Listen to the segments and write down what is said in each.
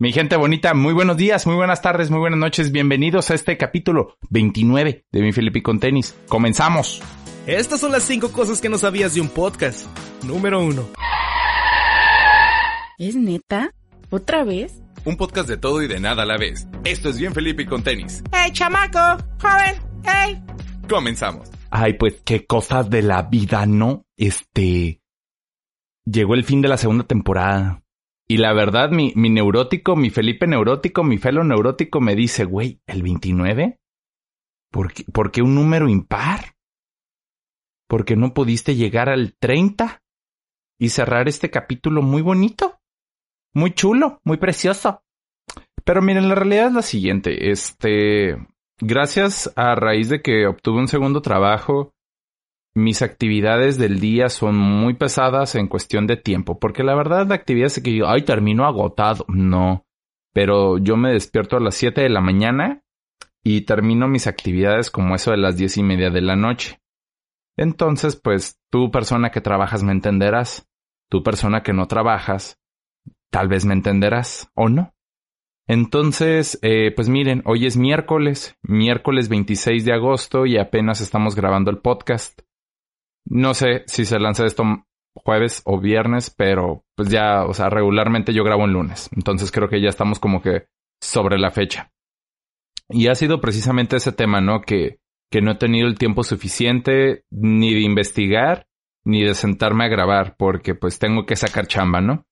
Mi gente bonita, muy buenos días, muy buenas tardes, muy buenas noches. Bienvenidos a este capítulo 29 de Mi Felipe con Tenis. Comenzamos. Estas son las cinco cosas que no sabías de un podcast. Número uno. ¿Es neta? ¿Otra vez? Un podcast de todo y de nada a la vez. Esto es Bien Felipe con Tenis. ¡Hey, chamaco! ¡Joven! ¡Hey! Comenzamos. Ay, pues qué cosas de la vida, ¿no? Este... Llegó el fin de la segunda temporada. Y la verdad, mi, mi neurótico, mi Felipe neurótico, mi Felo neurótico me dice, güey, ¿el 29? ¿Por qué, ¿Por qué un número impar? ¿Por qué no pudiste llegar al 30 y cerrar este capítulo muy bonito? Muy chulo, muy precioso. Pero miren, la realidad es la siguiente. Este, gracias a raíz de que obtuve un segundo trabajo, mis actividades del día son muy pesadas en cuestión de tiempo, porque la verdad la actividad es que yo, ay, termino agotado. No, pero yo me despierto a las 7 de la mañana y termino mis actividades como eso de las diez y media de la noche. Entonces, pues, tú persona que trabajas me entenderás, tú persona que no trabajas, tal vez me entenderás o no. Entonces, eh, pues miren, hoy es miércoles, miércoles 26 de agosto y apenas estamos grabando el podcast. No sé si se lanza esto jueves o viernes, pero pues ya, o sea, regularmente yo grabo en lunes. Entonces creo que ya estamos como que sobre la fecha. Y ha sido precisamente ese tema, ¿no? Que, que no he tenido el tiempo suficiente ni de investigar ni de sentarme a grabar porque pues tengo que sacar chamba, ¿no?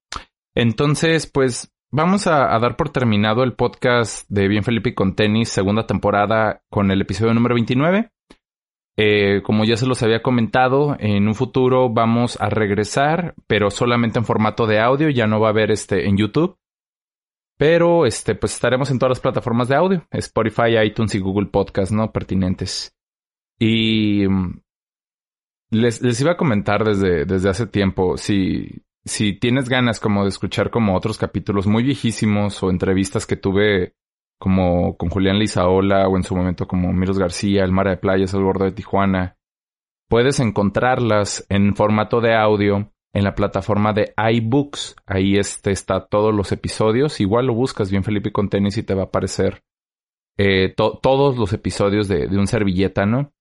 Entonces, pues vamos a, dar por terminado el podcast de Bien Felipe con tenis, segunda temporada con el episodio número 29. Eh, como ya se los había comentado, en un futuro vamos a regresar, pero solamente en formato de audio, ya no va a haber este en YouTube. Pero este, pues estaremos en todas las plataformas de audio, Spotify, iTunes y Google Podcast, ¿no? Pertinentes. Y mm, les, les iba a comentar desde, desde hace tiempo, si, si tienes ganas como de escuchar como otros capítulos muy viejísimos o entrevistas que tuve como con Julián Lizaola o en su momento como Miros García, El Mar de Playas, El Gordo de Tijuana, puedes encontrarlas en formato de audio en la plataforma de iBooks. Ahí este está todos los episodios. Igual lo buscas bien Felipe con tenis y te va a aparecer eh, todos los episodios de, de un servilleta, ¿no?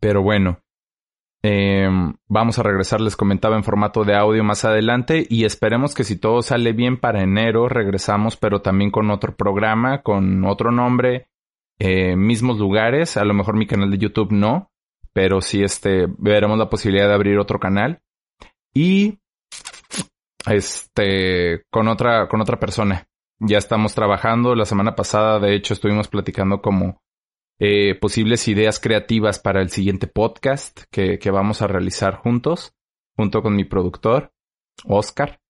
Pero bueno, eh, vamos a regresar, les comentaba en formato de audio más adelante y esperemos que si todo sale bien para enero regresamos, pero también con otro programa, con otro nombre, eh, mismos lugares, a lo mejor mi canal de YouTube no, pero sí este, veremos la posibilidad de abrir otro canal y este, con otra, con otra persona. Ya estamos trabajando, la semana pasada de hecho estuvimos platicando como eh, posibles ideas creativas para el siguiente podcast que, que vamos a realizar juntos, junto con mi productor, Oscar.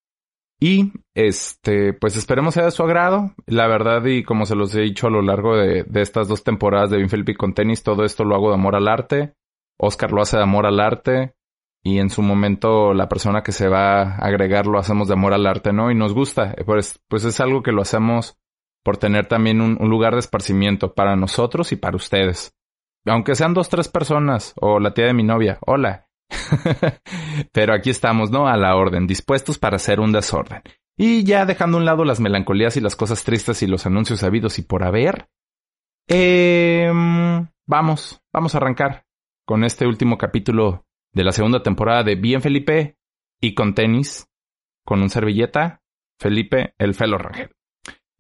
Y este, pues esperemos sea de su agrado. La verdad, y como se los he dicho a lo largo de, de estas dos temporadas de Felipe con tenis, todo esto lo hago de amor al arte. Oscar lo hace de amor al arte. Y en su momento la persona que se va a agregar lo hacemos de amor al arte, ¿no? Y nos gusta. Pues, pues es algo que lo hacemos por tener también un, lugar de esparcimiento para nosotros y para ustedes. Aunque sean dos, tres personas, o la tía de mi novia, hola. Pero aquí estamos, ¿no? A la orden, dispuestos para hacer un desorden. Y ya dejando a un lado las melancolías y las cosas tristes y los anuncios habidos y por haber, eh, vamos, vamos a arrancar con este último capítulo de la segunda temporada de Bien Felipe y con tenis, con un servilleta, Felipe el Felo Rangel.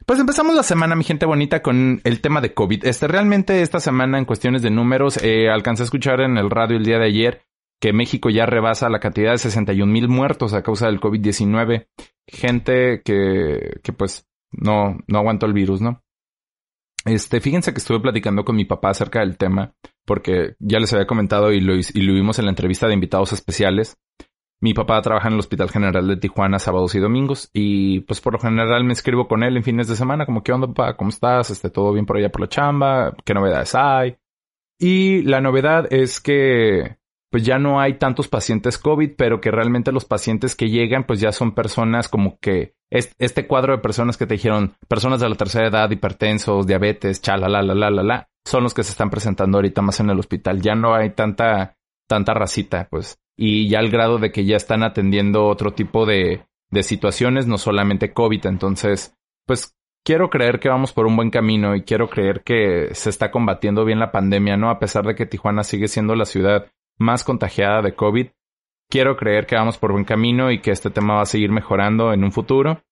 Pues empezamos la semana, mi gente bonita, con el tema de COVID. Este, realmente esta semana en cuestiones de números, eh, alcancé a escuchar en el radio el día de ayer que México ya rebasa la cantidad de 61 mil muertos a causa del COVID-19. Gente que, que pues no, no aguantó el virus, ¿no? Este, fíjense que estuve platicando con mi papá acerca del tema, porque ya les había comentado y lo, y lo vimos en la entrevista de invitados especiales. Mi papá trabaja en el Hospital General de Tijuana sábados y domingos y pues por lo general me escribo con él en fines de semana como qué onda papá, cómo estás, este todo bien por allá por la chamba, qué novedades hay. Y la novedad es que pues ya no hay tantos pacientes COVID, pero que realmente los pacientes que llegan pues ya son personas como que este cuadro de personas que te dijeron personas de la tercera edad, hipertensos, diabetes, chala, la, la, la, la, la, son los que se están presentando ahorita más en el hospital. Ya no hay tanta, tanta racita, pues y ya al grado de que ya están atendiendo otro tipo de, de situaciones, no solamente COVID. Entonces, pues quiero creer que vamos por un buen camino y quiero creer que se está combatiendo bien la pandemia, ¿no? A pesar de que Tijuana sigue siendo la ciudad más contagiada de COVID, quiero creer que vamos por buen camino y que este tema va a seguir mejorando en un futuro.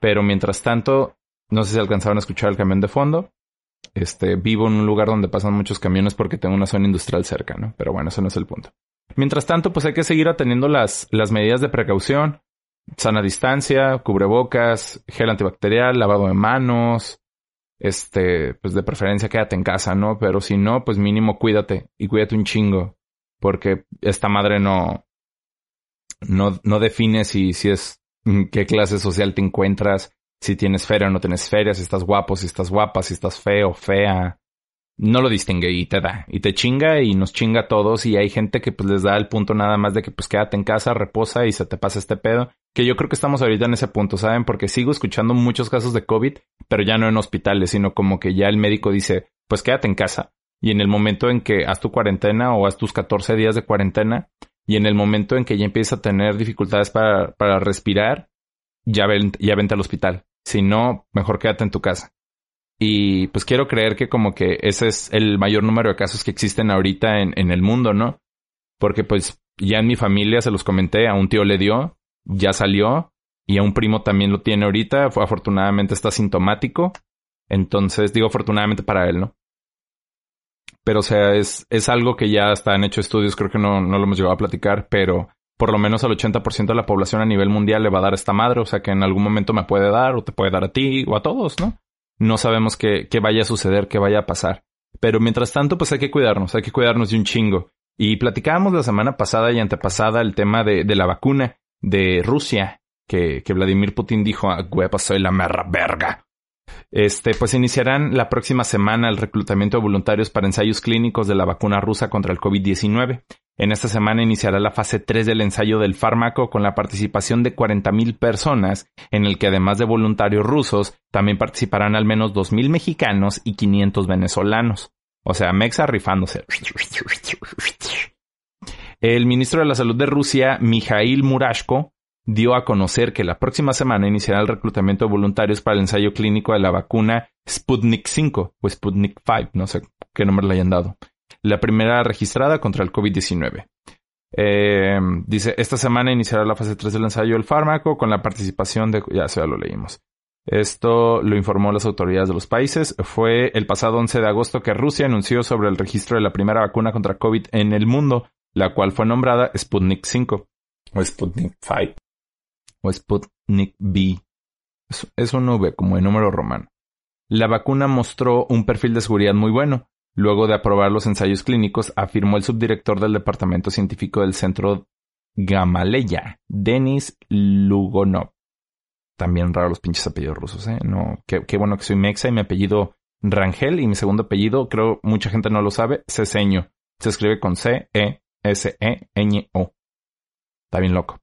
Pero mientras tanto, no sé si alcanzaron a escuchar el camión de fondo. Este, vivo en un lugar donde pasan muchos camiones porque tengo una zona industrial cerca, ¿no? Pero bueno, eso no es el punto. Mientras tanto, pues hay que seguir atendiendo las, las medidas de precaución. Sana distancia, cubrebocas, gel antibacterial, lavado de manos. Este, pues de preferencia quédate en casa, ¿no? Pero si no, pues mínimo cuídate y cuídate un chingo. Porque esta madre no, no, no define si, si es qué clase social te encuentras, si tienes feria o no tienes feria, si estás guapo, si estás guapa, si estás feo, fea. No lo distingue y te da. Y te chinga y nos chinga a todos. Y hay gente que pues les da el punto nada más de que pues quédate en casa, reposa y se te pasa este pedo. Que yo creo que estamos ahorita en ese punto, ¿saben? Porque sigo escuchando muchos casos de COVID, pero ya no en hospitales, sino como que ya el médico dice, pues quédate en casa. Y en el momento en que haz tu cuarentena o haz tus 14 días de cuarentena, y en el momento en que ya empieza a tener dificultades para, para respirar, ya, ven, ya vente al hospital. Si no, mejor quédate en tu casa. Y pues quiero creer que como que ese es el mayor número de casos que existen ahorita en, en el mundo, ¿no? Porque pues ya en mi familia se los comenté, a un tío le dio, ya salió, y a un primo también lo tiene ahorita, afortunadamente está sintomático. Entonces, digo afortunadamente para él, ¿no? Pero o sea, es, es algo que ya está en hecho estudios, creo que no, no lo hemos llegado a platicar, pero por lo menos al 80% de la población a nivel mundial le va a dar esta madre, o sea que en algún momento me puede dar o te puede dar a ti o a todos, ¿no? No sabemos qué, qué vaya a suceder, qué vaya a pasar. Pero mientras tanto, pues hay que cuidarnos, hay que cuidarnos de un chingo. Y platicábamos la semana pasada y antepasada el tema de, de la vacuna de Rusia, que, que Vladimir Putin dijo, ah, huepa, soy la merra verga. Este, pues iniciarán la próxima semana el reclutamiento de voluntarios para ensayos clínicos de la vacuna rusa contra el COVID-19. En esta semana iniciará la fase 3 del ensayo del fármaco con la participación de 40.000 personas, en el que además de voluntarios rusos, también participarán al menos 2.000 mexicanos y 500 venezolanos. O sea, Mexa rifándose. El ministro de la Salud de Rusia, Mikhail Murashko, dio a conocer que la próxima semana iniciará el reclutamiento de voluntarios para el ensayo clínico de la vacuna Sputnik 5 o Sputnik 5, no sé qué nombre le hayan dado, la primera registrada contra el COVID-19. Eh, dice, esta semana iniciará la fase 3 del ensayo del fármaco con la participación de... Ya, ya lo leímos. Esto lo informó las autoridades de los países. Fue el pasado 11 de agosto que Rusia anunció sobre el registro de la primera vacuna contra COVID en el mundo, la cual fue nombrada Sputnik 5 o Sputnik 5 o Sputnik B. Es, un V como de número romano. La vacuna mostró un perfil de seguridad muy bueno. Luego de aprobar los ensayos clínicos, afirmó el subdirector del Departamento Científico del Centro Gamaleya, Denis Lugonov. También raro los pinches apellidos rusos, ¿eh? No, qué, bueno que soy mexa y mi apellido Rangel y mi segundo apellido, creo mucha gente no lo sabe, Ceseño. Se escribe con C, E, S, E, Ñ, O. Está bien loco.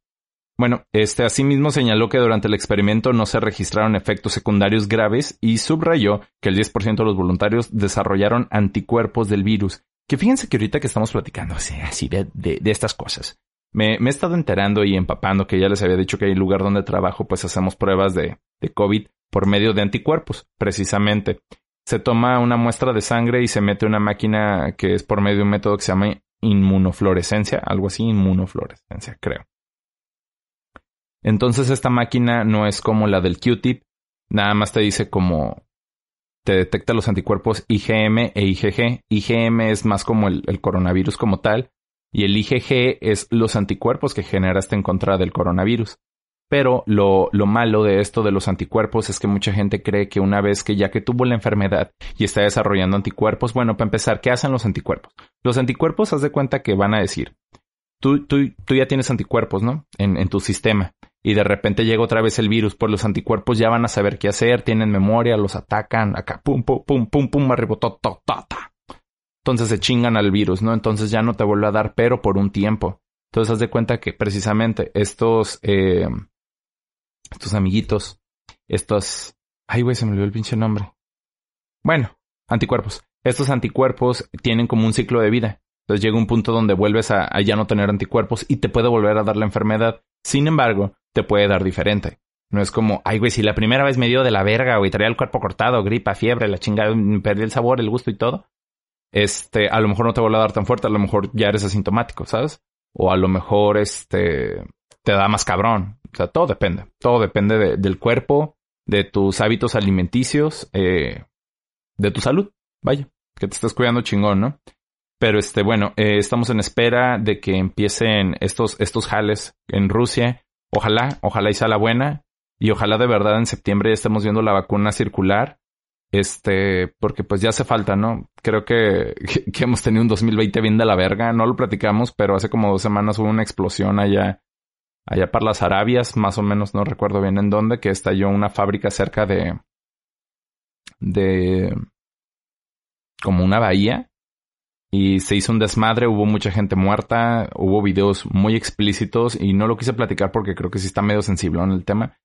Bueno, este asimismo señaló que durante el experimento no se registraron efectos secundarios graves y subrayó que el 10% de los voluntarios desarrollaron anticuerpos del virus. Que fíjense que ahorita que estamos platicando así, así de, de, estas cosas, me, he estado enterando y empapando que ya les había dicho que hay lugar donde trabajo, pues hacemos pruebas de, de COVID por medio de anticuerpos, precisamente. Se toma una muestra de sangre y se mete una máquina que es por medio de un método que se llama inmunofluorescencia, algo así, inmunofluorescencia, creo. Entonces esta máquina no es como la del Q-tip, nada más te dice como te detecta los anticuerpos IgM e IgG. IgM es más como el, coronavirus como tal y el IgG es los anticuerpos que generaste en contra del coronavirus. Pero lo, lo, malo de esto de los anticuerpos es que mucha gente cree que una vez que ya que tuvo la enfermedad y está desarrollando anticuerpos, bueno, para empezar, ¿qué hacen los anticuerpos? Los anticuerpos, haz de cuenta que van a decir, tú, tú, tú ya tienes anticuerpos, ¿no? En, en tu sistema y de repente llega otra vez el virus, pues los anticuerpos ya van a saber qué hacer, tienen memoria, los atacan, acá, pum, pum, pum, pum, pum, arriba, to, to, Entonces se chingan al virus, ¿no? Entonces ya no te vuelve a dar, pero por un tiempo. Entonces haz de cuenta que precisamente estos, eh, estos amiguitos, estos, ay güey, se me olvidó el pinche nombre. Bueno, anticuerpos. Estos anticuerpos tienen como un ciclo de vida. Entonces llega un punto donde vuelves a, ya no tener anticuerpos y te puede volver a dar la enfermedad. Sin embargo, te puede dar diferente. No es como, ay, güey, si la primera vez me dio de la verga, güey, traía el cuerpo cortado, gripa, fiebre, la chingada, perdí el sabor, el gusto y todo. Este, a lo mejor no te vuelve a dar tan fuerte, a lo mejor ya eres asintomático, ¿sabes? O a lo mejor, este, te da más cabrón. O sea, todo depende. Todo depende del cuerpo, de tus hábitos alimenticios, eh, de tu salud. Vaya, que te estés cuidando chingón, ¿no? Pero este, bueno, eh, estamos en espera de que empiecen estos, estos jales en Rusia. Ojalá, ojalá y sea la buena. Y ojalá de verdad en septiembre estemos viendo la vacuna circular. Este, porque pues ya hace falta, ¿no? Creo que, que, hemos tenido un 2020 bien de la verga. No lo platicamos, pero hace como dos semanas hubo una explosión allá, allá para las Arabias, más o menos, no recuerdo bien en dónde, que estalló una fábrica cerca de, de, como una bahía y se hizo un desmadre, hubo mucha gente muerta, hubo videos muy explícitos y no lo quise platicar porque creo que sí está medio sensible en el tema.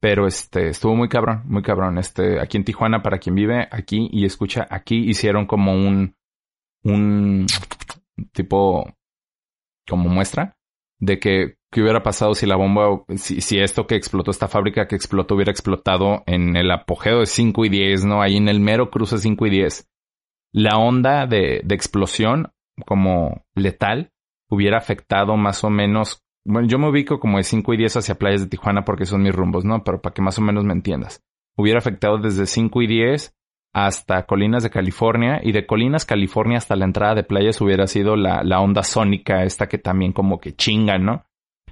Pero este, estuvo muy cabrón, muy cabrón. Este, aquí en Tijuana, para quien vive aquí y escucha aquí, hicieron como un, un tipo, como muestra de que, qué hubiera pasado si la bomba, si, si esto que explotó, esta fábrica que explotó hubiera explotado en el apogeo de 5 y 10, ¿no? Ahí en el mero cruce 5 y 10 la onda de, de explosión como letal hubiera afectado más o menos, bueno, yo me ubico como de 5 y 10 hacia playas de Tijuana porque son mis rumbos, ¿no? Pero para que más o menos me entiendas. Hubiera afectado desde 5 y 10 hasta Colinas de California y de Colinas, California hasta la entrada de playas hubiera sido la, onda sónica esta que también como que chinga, ¿no?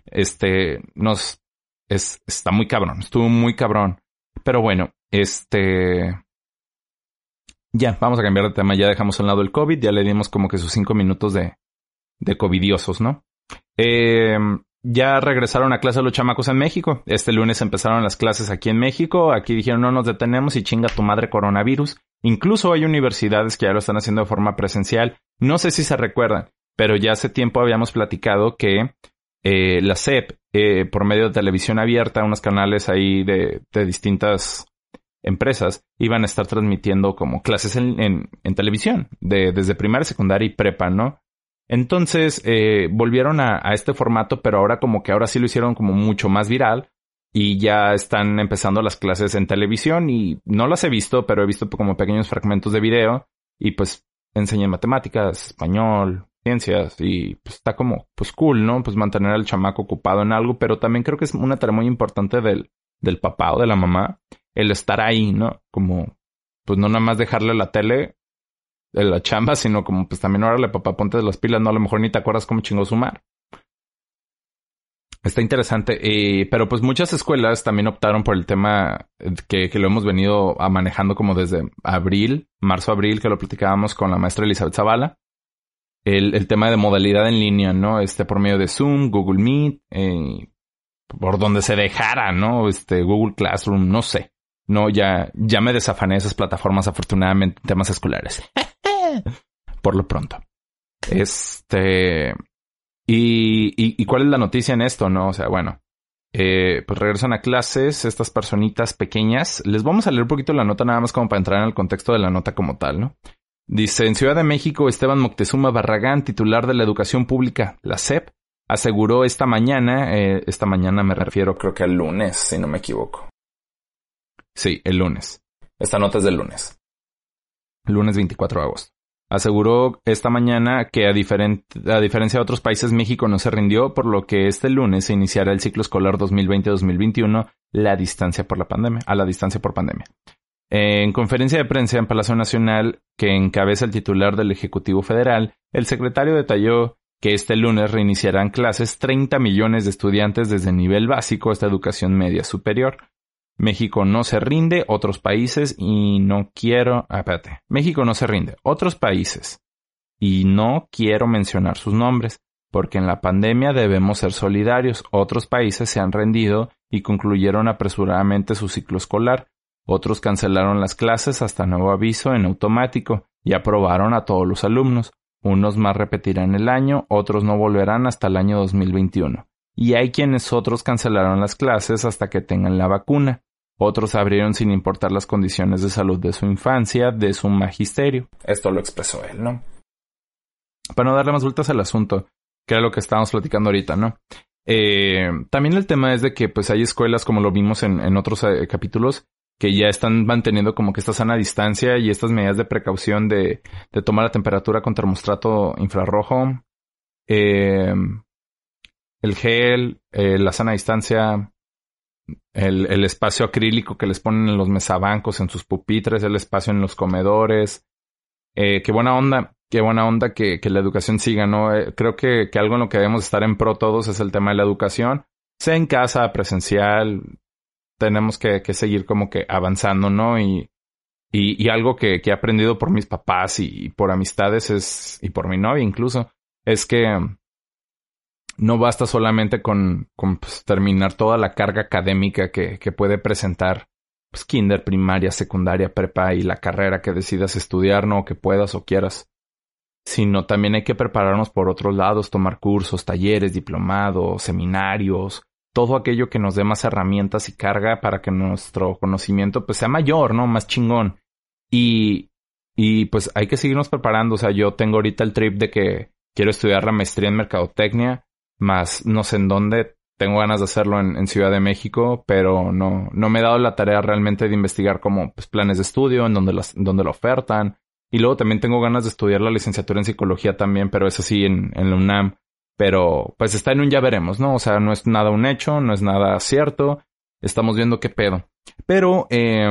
Este, nos, es, está muy cabrón, estuvo muy cabrón. Pero bueno, este, ya, vamos a cambiar de tema. Ya dejamos a un lado el COVID. Ya le dimos como que sus cinco minutos de, de covidiosos, ¿no? Eh, ya regresaron a clase los chamacos en México. Este lunes empezaron las clases aquí en México. Aquí dijeron no nos detenemos y chinga tu madre coronavirus. Incluso hay universidades que ya lo están haciendo de forma presencial. No sé si se recuerdan, pero ya hace tiempo habíamos platicado que eh, la SEP, eh, por medio de televisión abierta, unos canales ahí de, de distintas empresas iban a estar transmitiendo como clases en, televisión, de, desde primaria, secundaria y prepa, ¿no? Entonces eh, volvieron a, a, este formato, pero ahora como que ahora sí lo hicieron como mucho más viral y ya están empezando las clases en televisión y no las he visto, pero he visto como pequeños fragmentos de video y pues enseñan matemáticas, español, ciencias y pues está como pues cool, ¿no? Pues mantener al chamaco ocupado en algo, pero también creo que es una tarea muy importante del, del papá o de la mamá el estar ahí, ¿no? Como, pues no nada más dejarle la tele de la chamba, sino como, pues también órale, papá, ponte de las pilas, no, a lo mejor ni te acuerdas cómo chingó sumar. Está interesante, eh, pero pues muchas escuelas también optaron por el tema que, que lo hemos venido manejando como desde abril, marzo-abril, que lo platicábamos con la maestra Elizabeth Zavala. El, el, tema de modalidad en línea, ¿no? Este por medio de Zoom, Google Meet, eh, por donde se dejara, ¿no? Este Google Classroom, no sé. No, ya, ya me desafané de esas plataformas afortunadamente en temas escolares. Por lo pronto. Este. Y, y, cuál es la noticia en esto, no? O sea, bueno. Eh, pues regresan a clases estas personitas pequeñas. Les vamos a leer un poquito la nota nada más como para entrar en el contexto de la nota como tal, ¿no? Dice, en Ciudad de México, Esteban Moctezuma Barragán, titular de la educación pública, la SEP, aseguró esta mañana, eh, esta mañana me refiero creo que al lunes, si no me equivoco, Sí, el lunes. Esta nota es del lunes. Lunes 24 de agosto. Aseguró esta mañana que a, a, diferencia de otros países, México no se rindió, por lo que este lunes se iniciará el ciclo escolar 2020-2021 la distancia por la pandemia, a la distancia por pandemia. En conferencia de prensa en Palacio Nacional, que encabeza el titular del Ejecutivo Federal, el secretario detalló que este lunes reiniciarán clases 30 millones de estudiantes desde nivel básico hasta educación media superior, México no se rinde, otros países y no quiero... Ah, espérate. México no se rinde, otros países. Y no quiero mencionar sus nombres, porque en la pandemia debemos ser solidarios. Otros países se han rendido y concluyeron apresuradamente su ciclo escolar. Otros cancelaron las clases hasta nuevo aviso en automático y aprobaron a todos los alumnos. Unos más repetirán el año, otros no volverán hasta el año 2021. Y hay quienes otros cancelaron las clases hasta que tengan la vacuna. Otros abrieron sin importar las condiciones de salud de su infancia, de su magisterio. Esto lo expresó él, ¿no? Para no darle más vueltas al asunto, que era lo que estábamos platicando ahorita, ¿no? Eh, también el tema es de que pues hay escuelas, como lo vimos en, otros eh, capítulos, que ya están manteniendo como que esta sana distancia y estas medidas de precaución de, tomar la temperatura con termostrato infrarrojo, eh, el gel, la sana distancia, el, el, espacio acrílico que les ponen en los mesabancos, en sus pupitres, el espacio en los comedores. Eh, qué buena onda, qué buena onda que, que la educación siga, ¿no? Eh, creo que, que algo en lo que debemos estar en pro todos es el tema de la educación, sea en casa, presencial, tenemos que, que seguir como que avanzando, ¿no? Y, y, y algo que, he aprendido por mis papás y, y, por amistades es, y por mi novia incluso, es que no basta solamente con, pues, terminar toda la carga académica que, que puede presentar pues, kinder, primaria, secundaria, prepa y la carrera que decidas estudiar, no que puedas o quieras, sino también hay que prepararnos por otros lados, tomar cursos, talleres, diplomados, seminarios, todo aquello que nos dé más herramientas y carga para que nuestro conocimiento pues sea mayor, ¿no? Más chingón. Y, y pues hay que seguirnos preparando. O sea, yo tengo ahorita el trip de que quiero estudiar la maestría en mercadotecnia, más no sé en dónde. Tengo ganas de hacerlo en, Ciudad de México, pero no, no me he dado la tarea realmente de investigar como pues, planes de estudio, en donde, las, donde lo ofertan. Y luego también tengo ganas de estudiar la licenciatura en psicología también, pero eso sí en, en la UNAM. Pero pues está en un ya veremos, ¿no? O sea, no es nada un hecho, no es nada cierto. Estamos viendo qué pedo. Pero eh,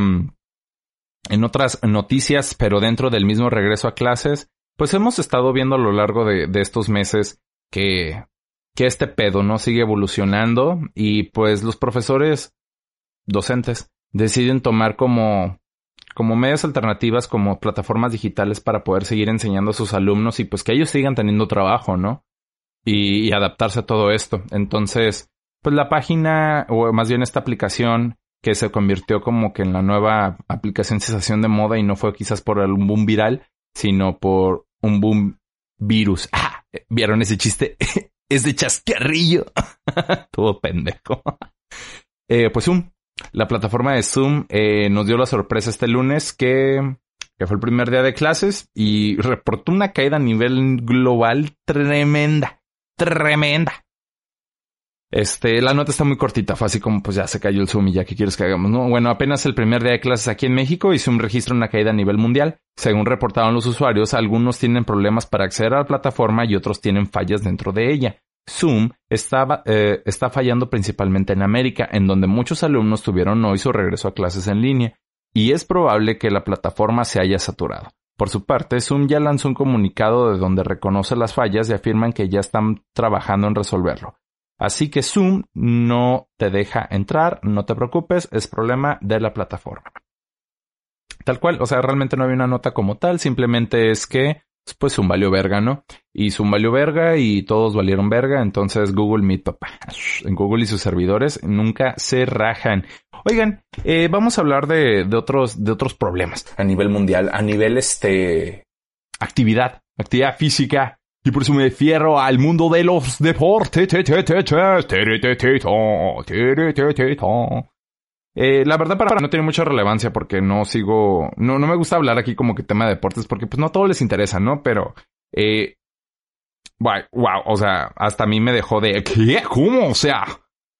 en otras noticias, pero dentro del mismo regreso a clases, pues hemos estado viendo a lo largo de, de estos meses que, que este pedo no sigue evolucionando y pues los profesores docentes deciden tomar como como medias alternativas como plataformas digitales para poder seguir enseñando a sus alumnos y pues que ellos sigan teniendo trabajo, ¿no? y, y, adaptarse a todo esto. Entonces, pues la página, o más bien esta aplicación que se convirtió como que en la nueva aplicación sensación de moda y no fue quizás por un boom viral, sino por un boom virus. Ah, ¿vieron ese chiste? Es de chascarrillo. todo pendejo. eh, pues Zoom, la plataforma de Zoom eh, nos dio la sorpresa este lunes que que fue el primer día de clases y reportó una caída a nivel global tremenda tremenda. Este, la nota está muy cortita, fue así como pues ya se cayó el Zoom y ya que quieres que hagamos, ¿no? Bueno, apenas el primer día de clases aquí en México y Zoom registra una caída a nivel mundial. Según reportaron los usuarios, algunos tienen problemas para acceder a la plataforma y otros tienen fallas dentro de ella. Zoom estaba, eh, está fallando principalmente en América, en donde muchos alumnos tuvieron hoy su regreso a clases en línea, y es probable que la plataforma se haya saturado. Por su parte, Zoom ya lanzó un comunicado de donde reconoce las fallas y afirman que ya están trabajando en resolverlo. Así que Zoom no te deja entrar, no te preocupes, es problema de la plataforma. Tal cual, o sea, realmente no había una nota como tal, simplemente es que pues Zoom valió verga, ¿no? Y Zoom valió verga y todos valieron verga, entonces Google Meet, papá. En Google y sus servidores nunca se rajan. Oigan, eh, vamos a hablar de, de, otros, de otros problemas a nivel mundial, a nivel este actividad, actividad física. Y por eso me refiero al mundo de los deportes. Eh, la verdad para no tiene mucha relevancia porque no sigo, no, no me gusta hablar aquí como que tema de deportes porque pues no a todos les interesa, ¿no? Pero, eh, wow, wow, o sea, hasta a mí me dejó de, ¿qué? ¿Cómo? O sea,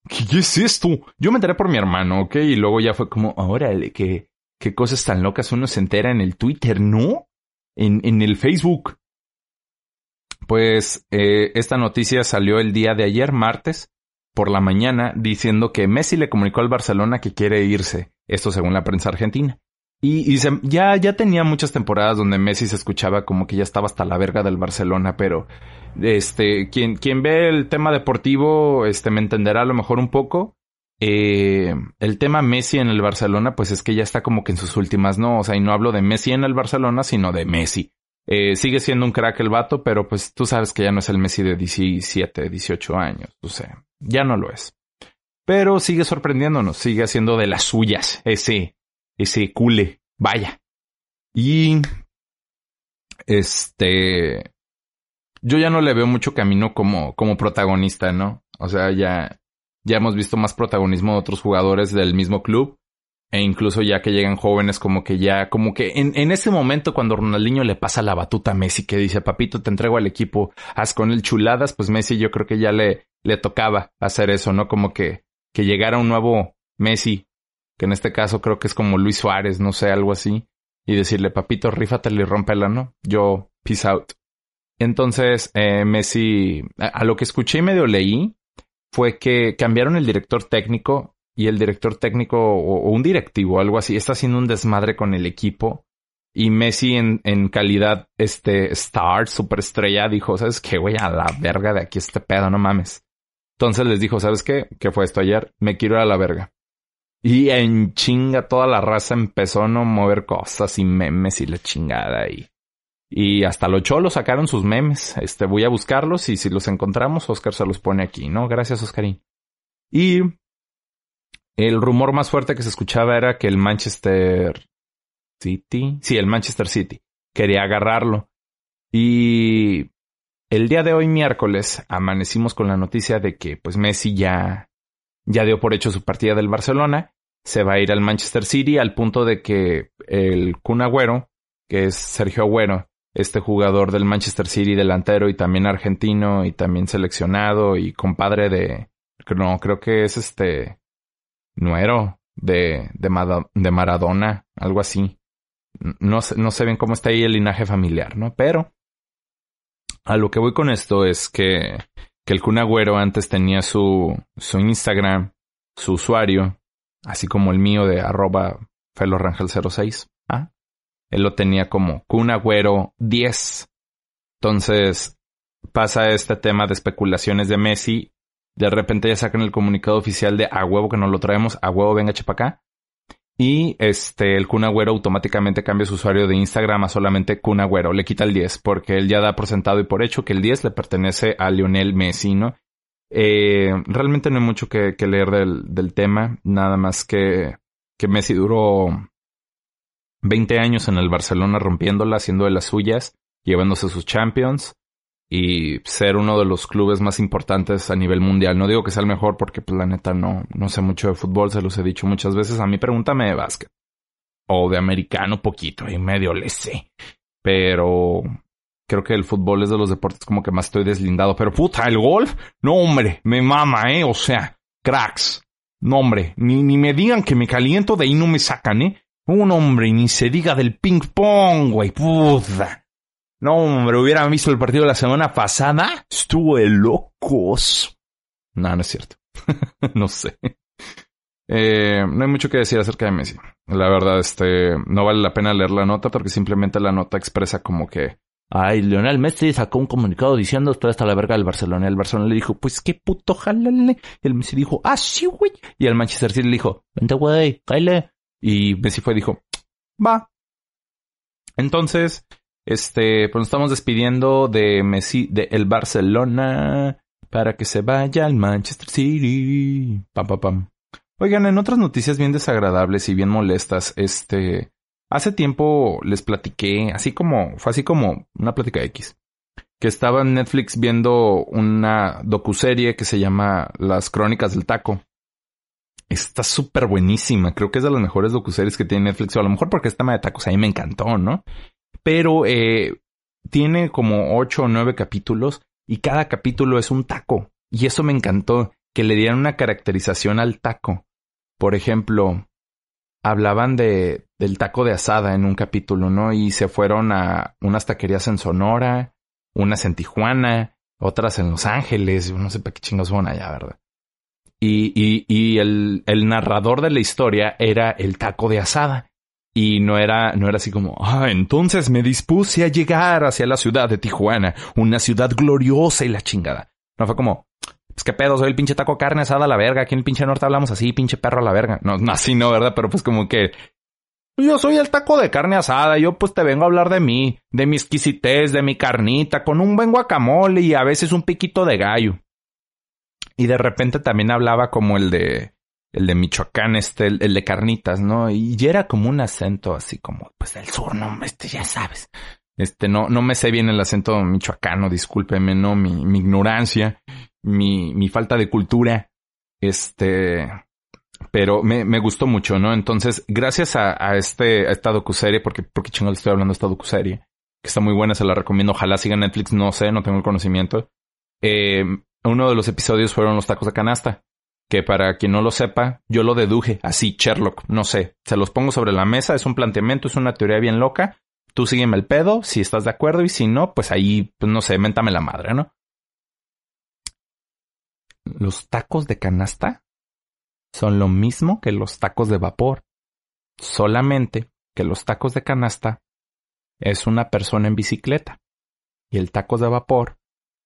¿Qué, es esto? Yo me enteré por mi hermano, ¿ok? Y luego ya fue como, órale, qué, qué cosas tan locas uno se entera en el Twitter, ¿no? En, en el Facebook. Pues eh, esta noticia salió el día de ayer, martes, por la mañana, diciendo que Messi le comunicó al Barcelona que quiere irse. Esto según la prensa argentina. Y, y se, ya, ya tenía muchas temporadas donde Messi se escuchaba como que ya estaba hasta la verga del Barcelona, pero este, quien, quien ve el tema deportivo, este, me entenderá a lo mejor un poco. Eh, el tema Messi en el Barcelona, pues es que ya está como que en sus últimas, ¿no? O sea, y no hablo de Messi en el Barcelona, sino de Messi. Eh, sigue siendo un crack el vato, pero pues tú sabes que ya no es el Messi de 17, 18 años. O sea, ya no lo es. Pero sigue sorprendiéndonos, sigue haciendo de las suyas ese, ese cule. Vaya. Y este, yo ya no le veo mucho camino como, como protagonista, ¿no? O sea, ya, ya hemos visto más protagonismo de otros jugadores del mismo club. E incluso ya que llegan jóvenes, como que ya, como que en, en ese momento cuando Ronaldinho le pasa la batuta a Messi, que dice, papito, te entrego al equipo, haz con él chuladas, pues Messi yo creo que ya le, le tocaba hacer eso, ¿no? Como que, que llegara un nuevo Messi, que en este caso creo que es como Luis Suárez, no sé, algo así, y decirle, papito, rífatele y rómpela, ¿no? Yo, peace out. Entonces, eh, Messi, a, a lo que escuché y medio leí, fue que cambiaron el director técnico y el director técnico o, un directivo, algo así, está haciendo un desmadre con el equipo. Y Messi en, en calidad, este, star, superestrella, dijo, ¿sabes qué, güey? A la verga de aquí este pedo, no mames. Entonces les dijo, ¿sabes qué? ¿Qué fue esto ayer? Me quiero ir a la verga. Y en chinga toda la raza empezó a no mover cosas y memes y la chingada y... Y hasta los cholos sacaron sus memes. Este, voy a buscarlos y si los encontramos, Oscar se los pone aquí, ¿no? Gracias, Oscarín. Y el rumor más fuerte que se escuchaba era que el Manchester City, sí, el Manchester City, quería agarrarlo. Y el día de hoy, miércoles, amanecimos con la noticia de que, pues, Messi ya, ya dio por hecho su partida del Barcelona. Se va a ir al Manchester City al punto de que el Kun Agüero, que es Sergio Agüero, este jugador del Manchester City delantero y también argentino y también seleccionado y compadre de, no, creo que es este, nuero de, de, Maradona, algo así. No, no sé bien cómo está ahí el linaje familiar, ¿no? Pero a lo que voy con esto es que, que el Kun Agüero antes tenía su, su Instagram, su usuario, así como el mío de arroba felorangel06. ¿ah? Él lo tenía como Kun Agüero 10. Entonces pasa este tema de especulaciones de Messi. De repente ya sacan el comunicado oficial de a huevo que nos lo traemos, a huevo venga chepacá. Y este, el Kun Agüero automáticamente cambia su usuario de Instagram a solamente Kun Agüero. Le quita el 10 porque él ya da por sentado y por hecho que el 10 le pertenece a Lionel Messi, ¿no? Eh, realmente no hay mucho que, que leer del, del, tema. Nada más que, que Messi duró 20 años en el Barcelona rompiéndola, haciendo de las suyas, llevándose sus champions y ser uno de los clubes más importantes a nivel mundial. No digo que sea el mejor porque pues la neta no, no sé mucho de fútbol, se los he dicho muchas veces. A mí pregúntame de básquet. O de americano poquito, y medio le sé. Pero creo que el fútbol es de los deportes como que más estoy deslindado. Pero puta, el golf, no hombre, me mama, eh. O sea, cracks. No hombre, ni, ni me digan que me caliento, de ahí no me sacan, eh. Un hombre, ni se diga del ping pong, güey, puta. No, hombre, hubieran visto el partido de la semana pasada. Estuvo de locos. No, no es cierto. no sé. Eh, no hay mucho que decir acerca de Messi. La verdad, este, no vale la pena leer la nota porque simplemente la nota expresa como que, ay, Lionel Messi sacó un comunicado diciendo esto está la verga del Barcelona. El Barcelona le dijo, pues qué puto jalale. Y el Messi dijo, ah, sí, güey. Y el Manchester City le dijo, vente, güey, cállate. Y Messi fue y dijo, va. Entonces, este, pues nos estamos despidiendo de Messi, de el Barcelona, para que se vaya al Manchester City. Pam, pam, pam. Oigan, en otras noticias bien desagradables y bien molestas, este, hace tiempo les platiqué, así como, fue así como una plática X, que estaba en Netflix viendo una docuserie que se llama Las Crónicas del Taco. Está súper buenísima, creo que es de las mejores docuseries que tiene Netflix, o a lo mejor porque es tema de tacos, a mí me encantó, ¿no? Pero eh, tiene como ocho o nueve capítulos y cada capítulo es un taco. Y eso me encantó, que le dieran una caracterización al taco. Por ejemplo, hablaban de, del taco de asada en un capítulo, ¿no? Y se fueron a unas taquerías en Sonora, unas en Tijuana, otras en Los Ángeles, no sé para qué chingos son allá, ¿verdad? Y, y, y el, el narrador de la historia era el taco de asada. Y no era, no era así como, ah, entonces me dispuse a llegar hacia la ciudad de Tijuana, una ciudad gloriosa y la chingada. No fue como, pues qué pedo, soy el pinche taco carne asada a la verga, aquí en el pinche norte hablamos así, pinche perro a la verga. No, no así no, ¿verdad? Pero pues como que, yo soy el taco de carne asada, yo pues te vengo a hablar de mí, de mi exquisitez, de mi carnita, con un buen guacamole y a veces un piquito de gallo. Y de repente también hablaba como el de, el de Michoacán, este, el, de carnitas, ¿no? Y era como un acento así como, pues del sur, no, este, ya sabes. Este, no, no me sé bien el acento michoacano, discúlpeme, ¿no? Mi, mi ignorancia, mi, mi falta de cultura. Este, pero me, me gustó mucho, ¿no? Entonces, gracias a, a este, a esta docuserie, porque, porque chingo le estoy hablando de esta docuserie, que está muy buena, se la recomiendo, ojalá siga Netflix, no sé, no tengo el conocimiento. eh, uno de los episodios fueron los tacos de canasta. Que para quien no lo sepa, yo lo deduje así, Sherlock, no sé. Se los pongo sobre la mesa, es un planteamiento, es una teoría bien loca. Tú sígueme el pedo, si estás de acuerdo, y si no, pues ahí, pues no sé, méntame la madre, ¿no? Los tacos de canasta son lo mismo que los tacos de vapor. Solamente que los tacos de canasta es una persona en bicicleta y el taco de vapor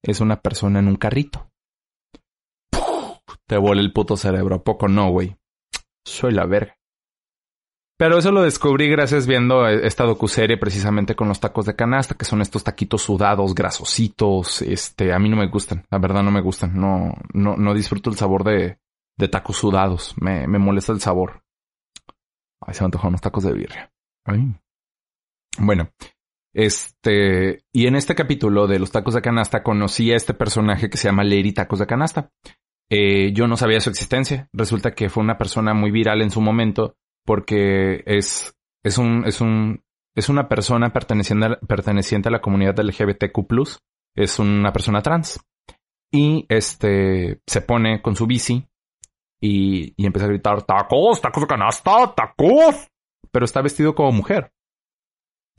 es una persona en un carrito. Te vuela el puto cerebro, ¿a poco no, güey? Soy la verga. Pero eso lo descubrí gracias viendo esta docuserie precisamente con los tacos de canasta, que son estos taquitos sudados, grasositos. Este, a mí no me gustan, la verdad no me gustan. No, no, no disfruto el sabor de, de tacos sudados. Me, me molesta el sabor. Ay, se me antojan unos tacos de birria. Ay. Bueno, este, y en este capítulo de los tacos de canasta conocí a este personaje que se llama Lady Tacos de Canasta. Eh, yo no sabía su existencia. Resulta que fue una persona muy viral en su momento porque es, es un, es un, es una persona perteneciente a, perteneciente a la comunidad LGBTQ+. Es una persona trans. Y este, se pone con su bici y, y empieza a gritar, tacos, tacos de canasta, tacos. Pero está vestido como mujer.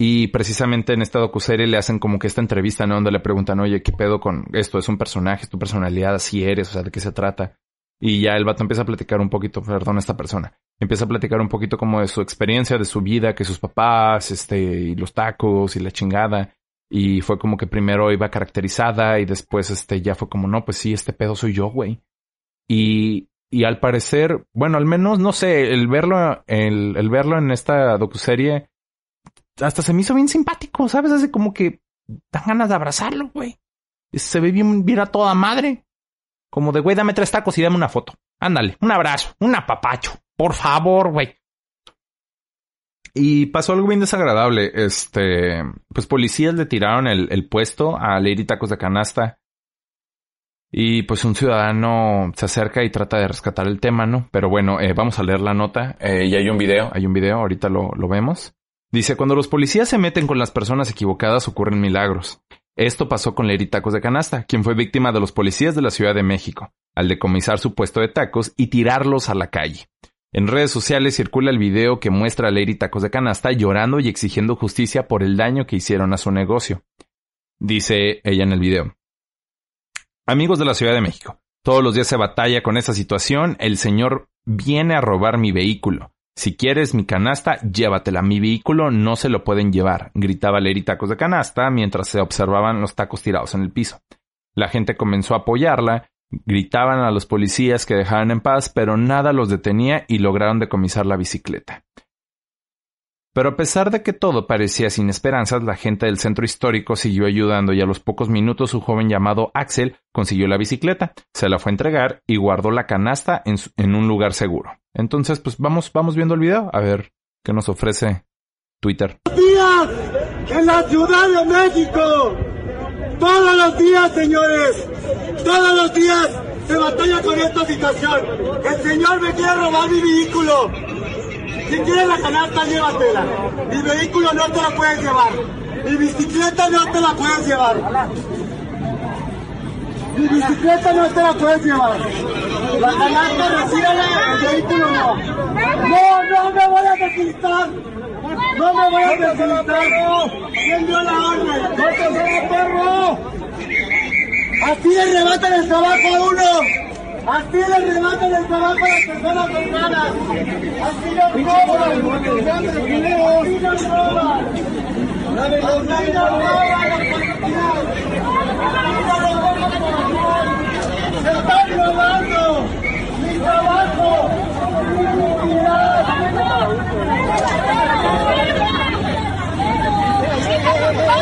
Y precisamente en esta docuserie le hacen como que esta entrevista, ¿no? Donde le preguntan, oye, ¿qué pedo con esto? ¿Es un personaje? ¿Es tu personalidad? ¿Así eres? O sea, ¿de qué se trata? Y ya el vato empieza a platicar un poquito, perdón, esta persona. Empieza a platicar un poquito como de su experiencia, de su vida, que sus papás, este, y los tacos y la chingada. Y fue como que primero iba caracterizada y después, este, ya fue como, no, pues sí, este pedo soy yo, güey. Y, y al parecer, bueno, al menos, no sé, el verlo, el, el verlo en esta docuserie hasta se me hizo bien simpático, ¿sabes? Así como que dan ganas de abrazarlo, güey. Se ve bien, bien a toda madre. Como de, güey, dame tres tacos y dame una foto. Ándale, un abrazo, un apapacho. Por favor, güey. Y pasó algo bien desagradable. Este, pues policías le tiraron el, el puesto a Lady Tacos de Canasta. Y pues un ciudadano se acerca y trata de rescatar el tema, ¿no? Pero bueno, eh, vamos a leer la nota. Eh, y hay un video, hay un video, ahorita lo, lo vemos. Dice, cuando los policías se meten con las personas equivocadas ocurren milagros. Esto pasó con Leri Tacos de Canasta, quien fue víctima de los policías de la Ciudad de México, al decomisar su puesto de tacos y tirarlos a la calle. En redes sociales circula el video que muestra a Leri Tacos de Canasta llorando y exigiendo justicia por el daño que hicieron a su negocio. Dice ella en el video. Amigos de la Ciudad de México, todos los días se batalla con esta situación, el señor viene a robar mi vehículo. Si quieres mi canasta, llévatela. Mi vehículo no se lo pueden llevar, gritaba Leri Tacos de Canasta mientras se observaban los tacos tirados en el piso. La gente comenzó a apoyarla, gritaban a los policías que dejaran en paz, pero nada los detenía y lograron decomisar la bicicleta. Pero a pesar de que todo parecía sin esperanzas, la gente del centro histórico siguió ayudando y a los pocos minutos un joven llamado Axel consiguió la bicicleta, se la fue a entregar y guardó la canasta en, en un lugar seguro. Entonces, pues vamos, vamos viendo el video a ver qué nos ofrece Twitter. días en la Ciudad de México. Todos los días, señores. Todos los días se batalla con esta situación. El señor me quiere robar mi vehículo. Si quieres la canasta, llévatela. Mi vehículo no te la puedes llevar. Mi bicicleta no te la puedes llevar. Mi bicicleta no te la puedes llevar. La canasta, recíbela, el vehículo no. No, no me voy a deslizar. No me voy a deslizar. ¿Quién dio la orden? ¡No te perro! Así le arrebatan el trabajo a uno. Así le arrebatan el trabajo a las personas con ganas. Así nos roban. Así nos roban. Así nos roban. ¡Se están robando! ¡Mi trabajo! ¡Mi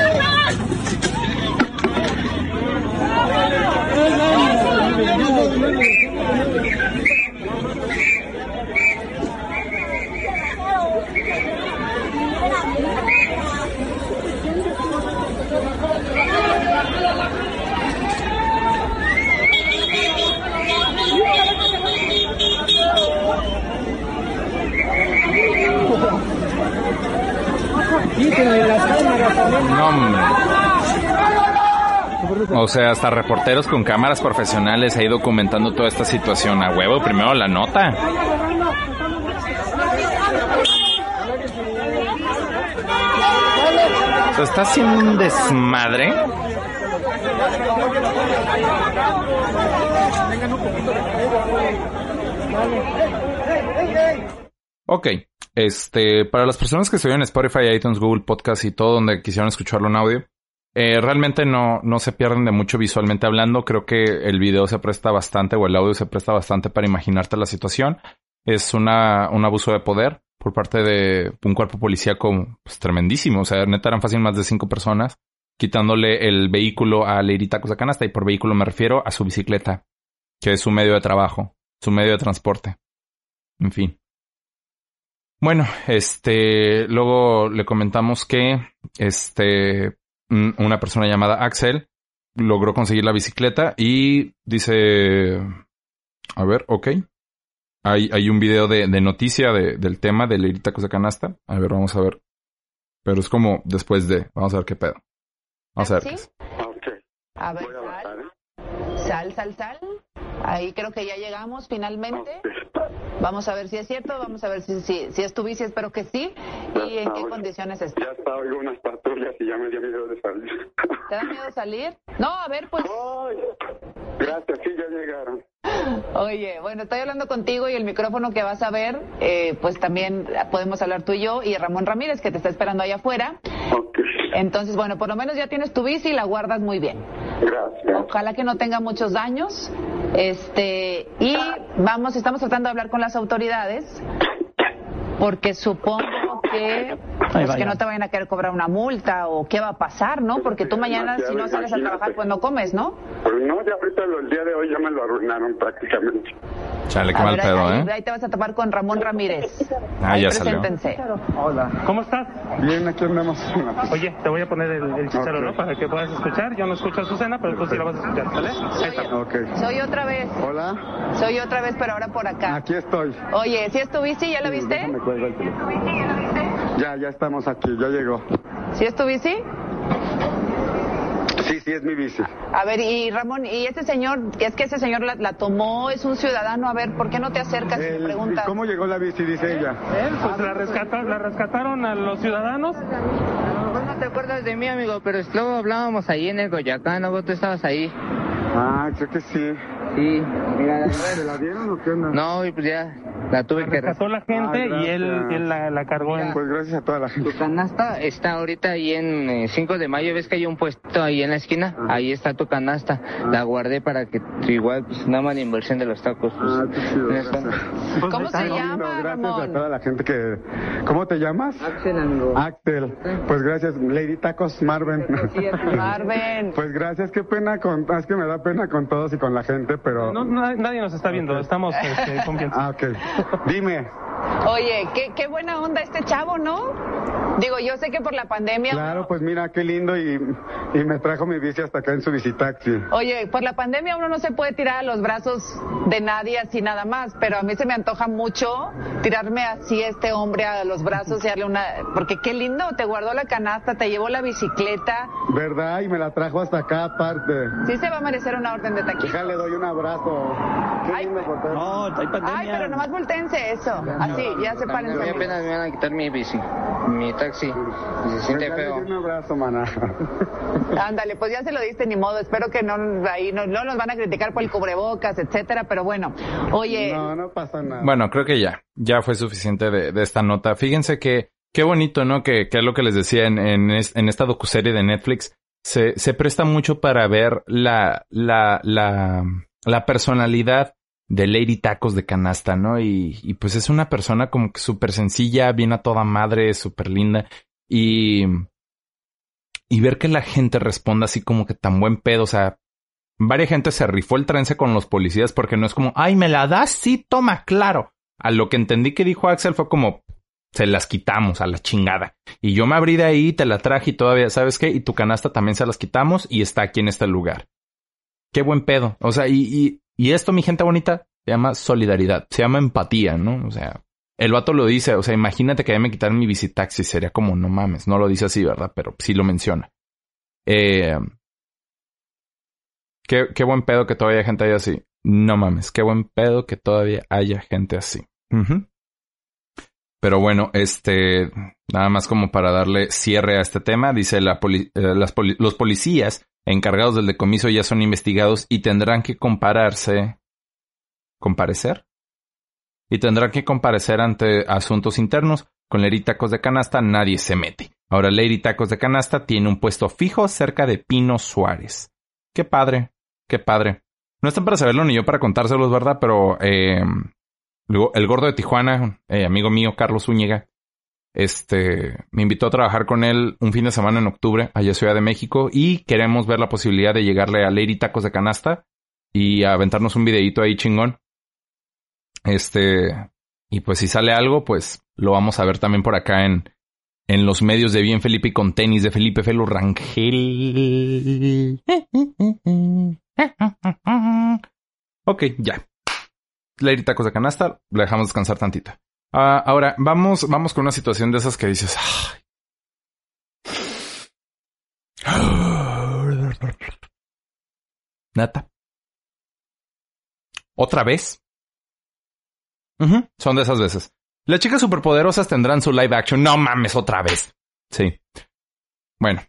No, hombre. O sea, hasta reporteros con cámaras profesionales ahí documentando toda esta situación. A huevo, primero la nota. Se está haciendo un desmadre. Ok, este, para las personas que estuvieron en Spotify, iTunes, Google Podcast y todo donde quisieron escucharlo en audio, eh, realmente no, no se pierden de mucho visualmente hablando. Creo que el video se presta bastante o el audio se presta bastante para imaginarte la situación. Es una, un abuso de poder por parte de un cuerpo policíaco pues, tremendísimo. O sea, neta eran fácil más de cinco personas quitándole el vehículo a Lady Tacos Canasta. Y por vehículo me refiero a su bicicleta, que es su medio de trabajo, su medio de transporte. En fin. Bueno, este, luego le comentamos que, este, una persona llamada Axel logró conseguir la bicicleta y dice, a ver, ok. Hay, hay un video de, de noticia de, del tema de Lady Tacos de Canasta. A ver, vamos a ver. Pero es como después de, vamos a ver qué pedo. Vamos a ver. ¿Sí? A ver, sal. Sal, sal, sal. Ahí creo que ya llegamos finalmente. Vamos a ver si es cierto, vamos a ver si, si, si es tu bici, espero que sí. ¿Y en qué condiciones está? Ya está, oigo unas patrullas y ya me dio miedo de salir. ¿Te da miedo salir? No, a ver, pues... Ay, gracias, sí, ya llegaron. Oye, bueno, estoy hablando contigo y el micrófono que vas a ver, eh, pues también podemos hablar tú y yo y Ramón Ramírez, que te está esperando allá afuera. Entonces, bueno, por lo menos ya tienes tu bici y la guardas muy bien. gracias. Ojalá que no tenga muchos daños. Este, y vamos, estamos tratando de hablar con las autoridades porque supongo que pues, que no te vayan a querer cobrar una multa o qué va a pasar, ¿no? Porque tú mañana si no sales a trabajar pues no comes, ¿no? Pues no, ya ahorita el día de hoy ya me lo arruinaron prácticamente. Chale, qué A mal ver, pedo, ahí, ¿eh? ahí te vas a tapar con Ramón Ramírez. Ah, Ahí ya salió. preséntense. Hola. ¿Cómo estás? Bien, aquí andamos. Oye, te voy a poner el, el chicharo, Ok. ¿no? Para que puedas escuchar. Yo no escucho a Susana, pero tú sí la vas a escuchar, ¿sale? Ahí está. Ok. Soy otra vez, Hola, soy otra vez, pero ahora por acá. aquí estoy. Oye, ¿si es tu bici? ¿Ya la viste? Déjame cuelgo el teléfono. Ya, ya estamos aquí, ya llegó. ¿Si es tu bici? Sí, sí, es mi bici. A ver, y Ramón, ¿y ese señor, es que ese señor la, la tomó, es un ciudadano? A ver, ¿por qué no te acercas y le El- preguntas? ¿Cómo llegó la bici? Dice ella. Él, pues la, rescata- la rescataron a los ciudadanos. A lo mejor no te acuerdas de mí, amigo, pero luego hablábamos ahí en el Goyacán, luego tú estabas ahí. Ah, creo que sí. Sí, mira. ¿Se la dieron o qué onda? No, y pues ya la tuve La que rescató la gente Ah, y él, él la, la cargó en... Pues gracias a toda la gente. Tu canasta está ahorita ahí en eh, 5 de mayo, ves que hay un puesto ahí en la esquina, ahí está tu canasta, la guardé para que igual pues nada más la inversión de los tacos. Pues, Ah, qué chido, gracias. Pues, ¿Cómo se llama, Gracias a Ramón? toda la gente que... ¿Cómo te llamas? Axel, amigo. Axel. Pues gracias, Lady Tacos Marven. Marven. Pues gracias, qué pena con... Es que me da pena con todos y con la gente, pero... No, na- nadie nos está viendo, estamos este, confianza. Ah, ok. Dime. Oye, qué, qué buena onda este chavo, ¿no? Digo, yo sé que por la pandemia... Claro, pues mira, qué lindo y, y me trajo mi bici hasta acá en su visitaxi. Oye, por la pandemia uno no se puede tirar a los brazos de nadie así nada más, pero a mí se me antoja mucho tirarme así a este hombre a los brazos y darle una... Porque qué lindo, te guardó la canasta, te llevó la bicicleta, ¿Verdad? Y me la trajo hasta acá aparte. sí se va a merecer una orden de taquito. Déjale, doy un abrazo. Qué Ay. lindo por No, hay pandemia. Ay, pero nomás voltense eso, así, ya se A mí párense. apenas me van a quitar mi bici, mi taxi, y se siente Dale feo. un abrazo, maná. Ándale, pues ya se lo diste ni modo. Espero que no ahí no, no nos van a criticar por el cubrebocas, etcétera. Pero bueno, oye, No, no pasa nada. Bueno, creo que ya. Ya fue suficiente de, de esta nota. Fíjense que qué bonito, ¿no? Que, que es lo que les decía en, en, es- en esta docuserie de Netflix. Se, se presta mucho para ver la, la, la, la personalidad de Lady Tacos de Canasta, ¿no? Y, y pues es una persona como que súper sencilla, bien a toda madre, súper linda. Y, y ver que la gente responda así como que tan buen pedo, o sea, Varia gente se rifó el trance con los policías porque no es como, ay, ¿me la das? Sí, toma, claro. A lo que entendí que dijo Axel fue como, se las quitamos a la chingada. Y yo me abrí de ahí, te la traje y todavía, ¿sabes qué? Y tu canasta también se las quitamos y está aquí en este lugar. Qué buen pedo. O sea, y, y, y esto, mi gente bonita, se llama solidaridad, se llama empatía, ¿no? O sea, el vato lo dice, o sea, imagínate que ya me quitaran mi visitaxi, sería como, no mames, no lo dice así, ¿verdad? Pero sí lo menciona. Eh, Qué, qué buen pedo que todavía haya gente ahí así. No mames, qué buen pedo que todavía haya gente así. Pero bueno, este, nada más como para darle cierre a este tema, dice la eh, las los policías encargados del decomiso ya son investigados y tendrán que compararse, comparecer, y tendrán que comparecer ante asuntos internos. Con Lady Tacos de Canasta nadie se mete. Ahora Lady Tacos de Canasta tiene un puesto fijo cerca de Pino Suárez. Qué padre, qué padre. No están para saberlo ni yo para contárselos, ¿verdad? Pero eh, el gordo de Tijuana, eh, amigo mío, Carlos Zúñiga, este, me invitó a trabajar con él un fin de semana en octubre, allá en Ciudad de México, y queremos ver la posibilidad de llegarle a Lady Tacos de Canasta y aventarnos un videito ahí chingón. Este, y pues si sale algo, pues lo vamos a ver también por acá en, en los medios de Bien Felipe y con tenis de Felipe Felo Rangel. Ok, ya. Lady Tacos de Canasta, la dejamos descansar tantito. Ah, ahora, vamos, vamos con una situación de esas que dices. Nata. ¿Otra vez? Son de esas veces. Las chicas superpoderosas tendrán su live action. No mames, otra vez. Sí. Bueno,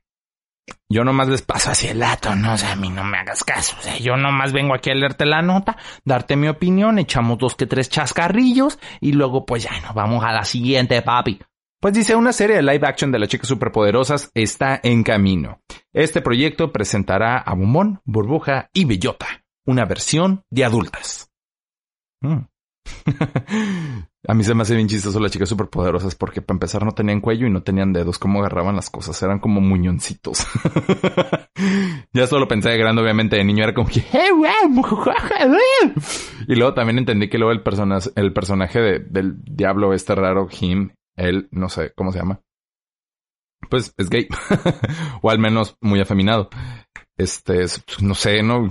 yo nomás les paso así el dato, no o sea, a mí no me hagas caso. O sea, yo nomás vengo aquí a leerte la nota, darte mi opinión, echamos dos que tres chascarrillos y luego pues ya nos vamos a la siguiente, papi. Pues dice, una serie de live action de las chicas superpoderosas está en camino. Este proyecto presentará a Bumón, Burbuja y Bellota, una versión de adultas. Mm. A mí se me hace bien chistoso las chicas superpoderosas porque para empezar no tenían cuello y no tenían dedos. ¿Cómo agarraban las cosas? Eran como muñoncitos. ya solo pensé de grande, obviamente de niño era como que... y luego también entendí que luego el, el personaje del diablo este raro, Him, él, no sé cómo se llama. Pues es gay. o al menos muy afeminado este, no sé, ¿no?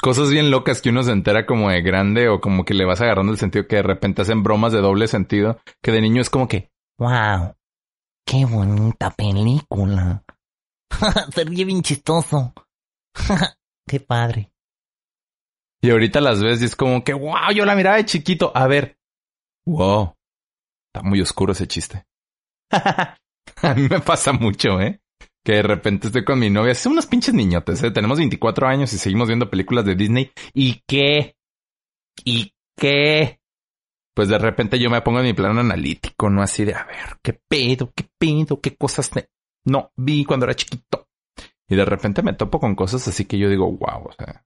cosas bien locas que uno se entera como de grande o como que le vas agarrando el sentido que de repente hacen bromas de doble sentido, que de niño es como que, wow, qué bonita película. Sería bien chistoso. qué padre. Y ahorita las ves y es como que, wow, yo la miraba de chiquito. A ver, wow, está muy oscuro ese chiste. A mí me pasa mucho, ¿eh? que de repente estoy con mi novia, son unos pinches niñotes, ¿eh? tenemos 24 años y seguimos viendo películas de Disney. ¿Y qué? ¿Y qué? Pues de repente yo me pongo en mi plano analítico, ¿no? Así de, a ver, ¿qué pedo? ¿Qué pedo? ¿Qué cosas no vi cuando era chiquito? Y de repente me topo con cosas así que yo digo, wow, o sea,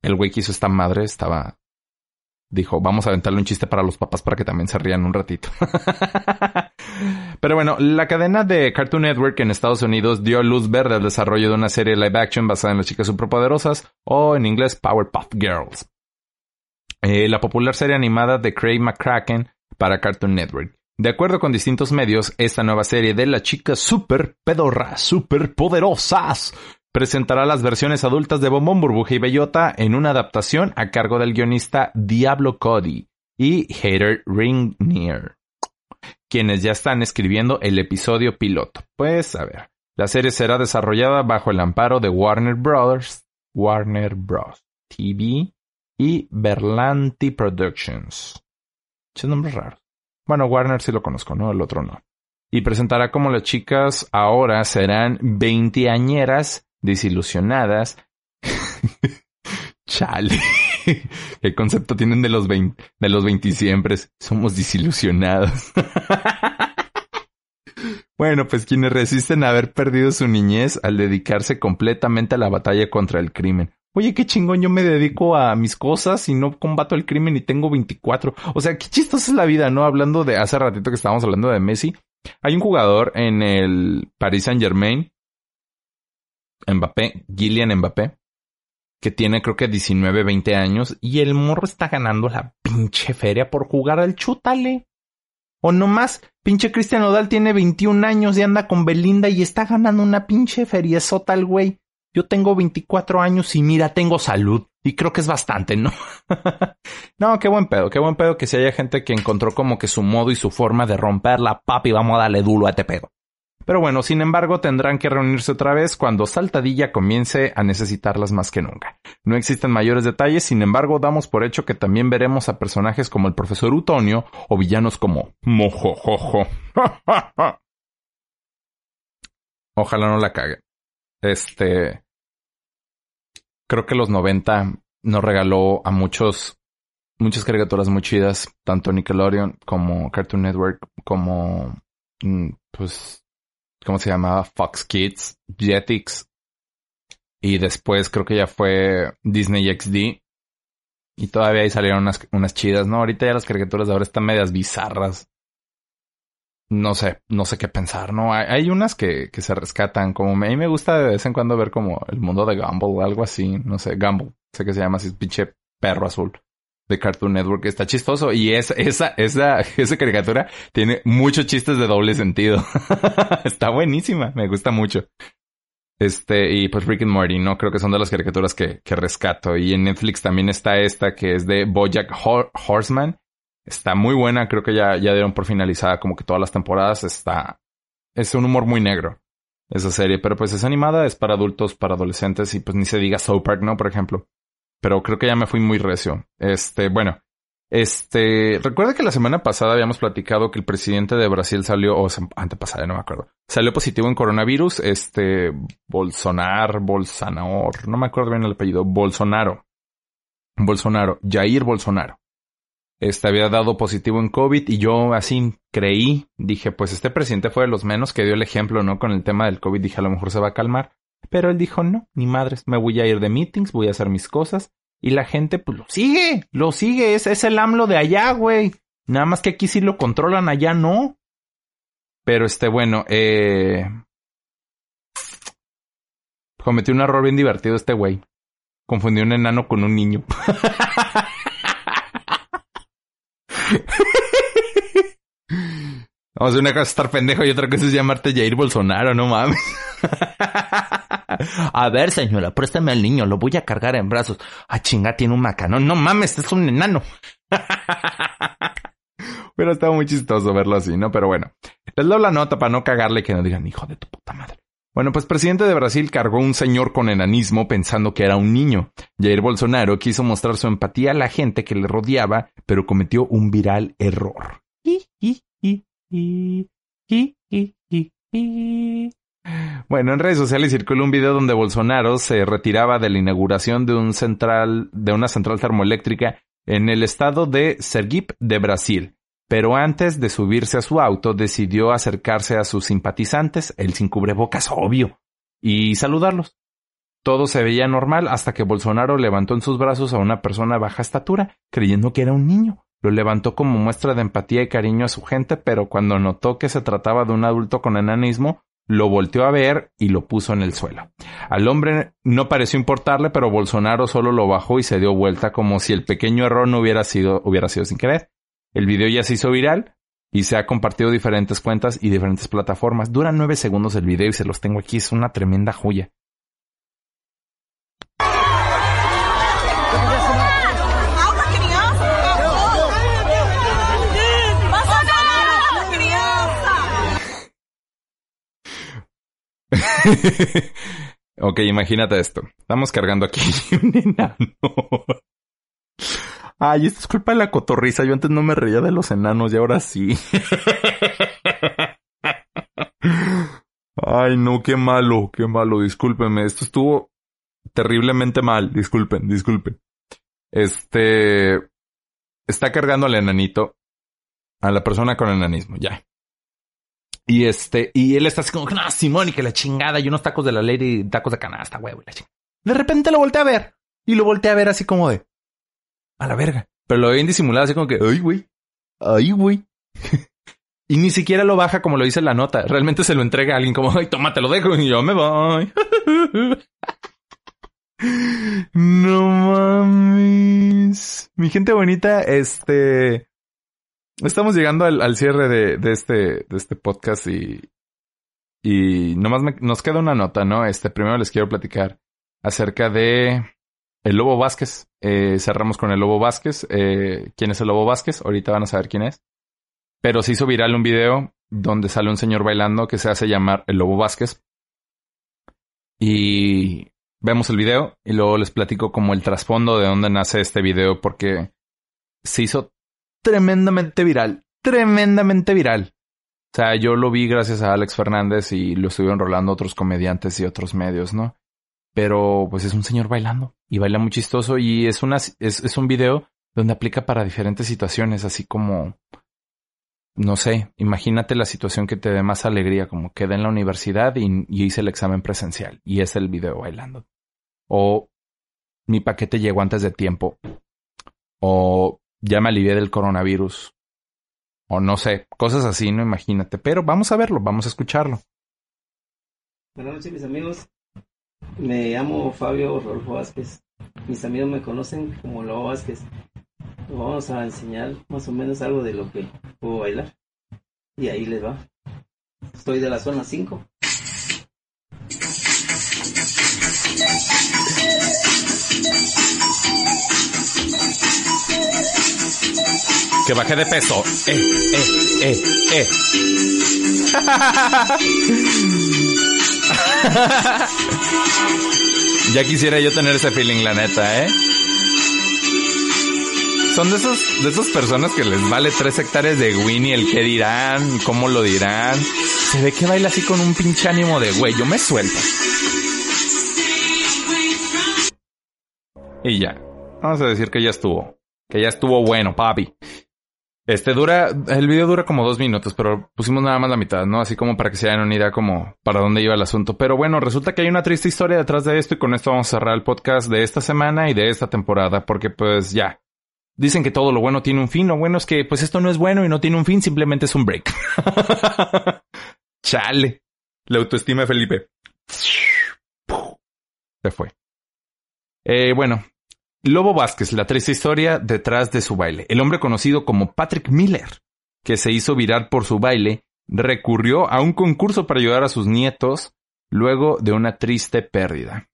el güey que hizo esta madre estaba dijo, vamos a aventarle un chiste para los papás para que también se rían un ratito. Pero bueno, la cadena de Cartoon Network en Estados Unidos dio luz verde al desarrollo de una serie live action basada en las chicas superpoderosas o en inglés Powerpuff Girls. Eh, la popular serie animada de Craig McCracken para Cartoon Network. De acuerdo con distintos medios, esta nueva serie de las chicas super pedorras, super poderosas, presentará las versiones adultas de Bombón, Burbuja y Bellota en una adaptación a cargo del guionista Diablo Cody y Hater Ringnier, quienes ya están escribiendo el episodio piloto. Pues a ver, la serie será desarrollada bajo el amparo de Warner Brothers, Warner Bros. TV y Berlanti Productions. Esos nombres raros. Bueno, Warner sí lo conozco, ¿no? El otro no. Y presentará como las chicas ahora serán veinteañeras desilusionadas. Chale. ¿Qué concepto tienen de los 20, de los 20 siempre? Somos desilusionados. bueno, pues quienes resisten a haber perdido su niñez al dedicarse completamente a la batalla contra el crimen. Oye, qué chingón, yo me dedico a mis cosas y no combato el crimen y tengo 24. O sea, qué chistosa es la vida, ¿no? Hablando de hace ratito que estábamos hablando de Messi. Hay un jugador en el Paris Saint Germain Mbappé, Gillian Mbappé, que tiene creo que 19, 20 años, y el morro está ganando la pinche feria por jugar al chútale. O no más, pinche Cristian Odal tiene 21 años y anda con Belinda y está ganando una pinche feria sota güey. Yo tengo 24 años y mira, tengo salud. Y creo que es bastante, ¿no? no, qué buen pedo, qué buen pedo que si haya gente que encontró como que su modo y su forma de romper la papi, vamos a darle duro a este pedo. Pero bueno, sin embargo, tendrán que reunirse otra vez cuando Saltadilla comience a necesitarlas más que nunca. No existen mayores detalles, sin embargo, damos por hecho que también veremos a personajes como el profesor Utonio o villanos como Mojojojo. Ojalá no la cague. Este. Creo que los 90 nos regaló a muchos, muchas caricaturas muy chidas, tanto Nickelodeon como Cartoon Network, como, mm, pues, ¿cómo se llamaba? Fox Kids, Jetix. Y después creo que ya fue Disney XD. Y todavía ahí salieron unas, unas chidas, ¿no? Ahorita ya las caricaturas de ahora están medias bizarras no sé, no sé qué pensar, ¿no? Hay, unas que, que, se rescatan, como a mí me gusta de vez en cuando ver como el mundo de Gumball algo así, no sé, Gumball, sé que se llama así, pinche perro azul de Cartoon Network, está chistoso y es, esa, esa, esa caricatura tiene muchos chistes de doble sentido. está buenísima, me gusta mucho. Este, y pues Rick and Morty, ¿no? Creo que son de las caricaturas que, que rescato. Y en Netflix también está esta que es de Bojack Horseman Está muy buena, creo que ya, ya dieron por finalizada como que todas las temporadas. Está. Es un humor muy negro esa serie, pero pues es animada, es para adultos, para adolescentes y pues ni se diga South Park, ¿no? Por ejemplo. Pero creo que ya me fui muy recio. Este, bueno. Este, recuerda que la semana pasada habíamos platicado que el presidente de Brasil salió, o antepasada, no me acuerdo, salió positivo en coronavirus, este, Bolsonaro, Bolsonaro, no me acuerdo bien el apellido, Bolsonaro, Bolsonaro, Jair Bolsonaro este había dado positivo en COVID y yo así creí, dije, pues este presidente fue de los menos que dio el ejemplo, ¿no? Con el tema del COVID, dije, a lo mejor se va a calmar. Pero él dijo, no, ni madres, me voy a ir de meetings, voy a hacer mis cosas. Y la gente, pues lo sigue, lo sigue, es, es el AMLO de allá, güey. Nada más que aquí sí lo controlan, allá no. Pero este, bueno, eh... Cometió un error bien divertido este güey. Confundió un enano con un niño. Vamos, una cosa es estar pendejo y otra cosa es llamarte Jair Bolsonaro, no mames. a ver, señora, préstame al niño, lo voy a cargar en brazos. Ah, chinga, tiene un macanón. No mames, es un enano. Pero estaba muy chistoso verlo así, ¿no? Pero bueno, les doy la nota para no cagarle que no digan, hijo de tu puta madre. Bueno, pues presidente de Brasil cargó un señor con enanismo pensando que era un niño. Jair Bolsonaro quiso mostrar su empatía a la gente que le rodeaba, pero cometió un viral error. Bueno, en redes sociales circuló un video donde Bolsonaro se retiraba de la inauguración de un central, de una central termoeléctrica en el estado de Sergipe de Brasil pero antes de subirse a su auto decidió acercarse a sus simpatizantes, él sin cubrebocas, obvio, y saludarlos. Todo se veía normal hasta que Bolsonaro levantó en sus brazos a una persona de baja estatura, creyendo que era un niño. Lo levantó como muestra de empatía y cariño a su gente, pero cuando notó que se trataba de un adulto con enanismo, lo volteó a ver y lo puso en el suelo. Al hombre no pareció importarle, pero Bolsonaro solo lo bajó y se dio vuelta como si el pequeño error no hubiera sido, hubiera sido sin querer. El video ya se hizo viral y se ha compartido diferentes cuentas y diferentes plataformas. Dura nueve segundos el video y se los tengo aquí. Es una tremenda joya. ok, imagínate esto. Estamos cargando aquí un enano. Ay, esto es culpa de la cotorriza. Yo antes no me reía de los enanos y ahora sí. Ay, no, qué malo, qué malo. Discúlpenme. Esto estuvo terriblemente mal. Disculpen, disculpen. Este. Está cargando al enanito. A la persona con enanismo, ya. Y este, y él está así como, no, Simón, y que la chingada, y unos tacos de la ley y tacos de canasta, huevo, la chingada. De repente lo volteé a ver. Y lo volteé a ver así como de, a la verga. Pero lo habían disimulado así como que, ay, güey, ay, güey. y ni siquiera lo baja como lo dice la nota. Realmente se lo entrega a alguien como, ay, toma, te lo dejo y yo me voy. no mames. Mi gente bonita, este... Estamos llegando al, cierre este, de este podcast y, y nomás nos queda una nota, ¿no? Este, primero les quiero platicar acerca de el Lobo Vázquez. Eh, cerramos con el Lobo Vázquez. Eh, ¿Quién es el Lobo Vázquez? Ahorita van a saber quién es. Pero se hizo viral un video donde sale un señor bailando que se hace llamar el Lobo Vázquez. Y vemos el video y luego les platico como el trasfondo de dónde nace este video porque se hizo tremendamente viral, tremendamente viral. O sea, yo lo vi gracias a Alex Fernández y lo estuvieron rolando otros comediantes y otros medios, ¿no? Pero pues es un señor bailando y baila muy chistoso y es una es, es un video donde aplica para diferentes situaciones, así como no sé, imagínate la situación que te dé más alegría, como quedé en la universidad y, hice el examen presencial y es el video bailando. O mi paquete llegó antes de tiempo. O ya me alivié del coronavirus o no sé, cosas así, no imagínate. Pero vamos a verlo, vamos a escucharlo. Buenas noches, mis amigos. Me llamo Fabio Rodolfo Vázquez. Mis amigos me conocen como Lobo Vázquez. Vamos a enseñar más o menos algo de lo que puedo bailar. Y ahí les va. Estoy de la zona 5. Que bajé de peso. Eh, eh, eh, eh. ya quisiera yo tener ese feeling, la neta, ¿eh? Son de esos, de esas personas que les vale tres hectáreas de Winnie, el qué dirán, cómo lo dirán. Se ve que baila así con un pinche ánimo de güey, yo me suelto. Y ya. Vamos a decir que ya estuvo. Que ya estuvo bueno, papi. Este dura, el video dura como dos minutos, pero pusimos nada más la mitad, ¿no? Así como para que se hagan una idea como para dónde iba el asunto. Pero bueno, resulta que hay una triste historia detrás de esto y con esto vamos a cerrar el podcast de esta semana y de esta temporada, porque pues ya. Dicen que todo lo bueno tiene un fin, lo bueno es que pues esto no es bueno y no tiene un fin, simplemente es un break. Chale. La autoestima de Felipe. Se fue. Eh, bueno, Lobo Vázquez, la triste historia detrás de su baile. El hombre conocido como Patrick Miller, que se hizo viral por su baile, recurrió a un concurso para ayudar a sus nietos luego de una triste pérdida.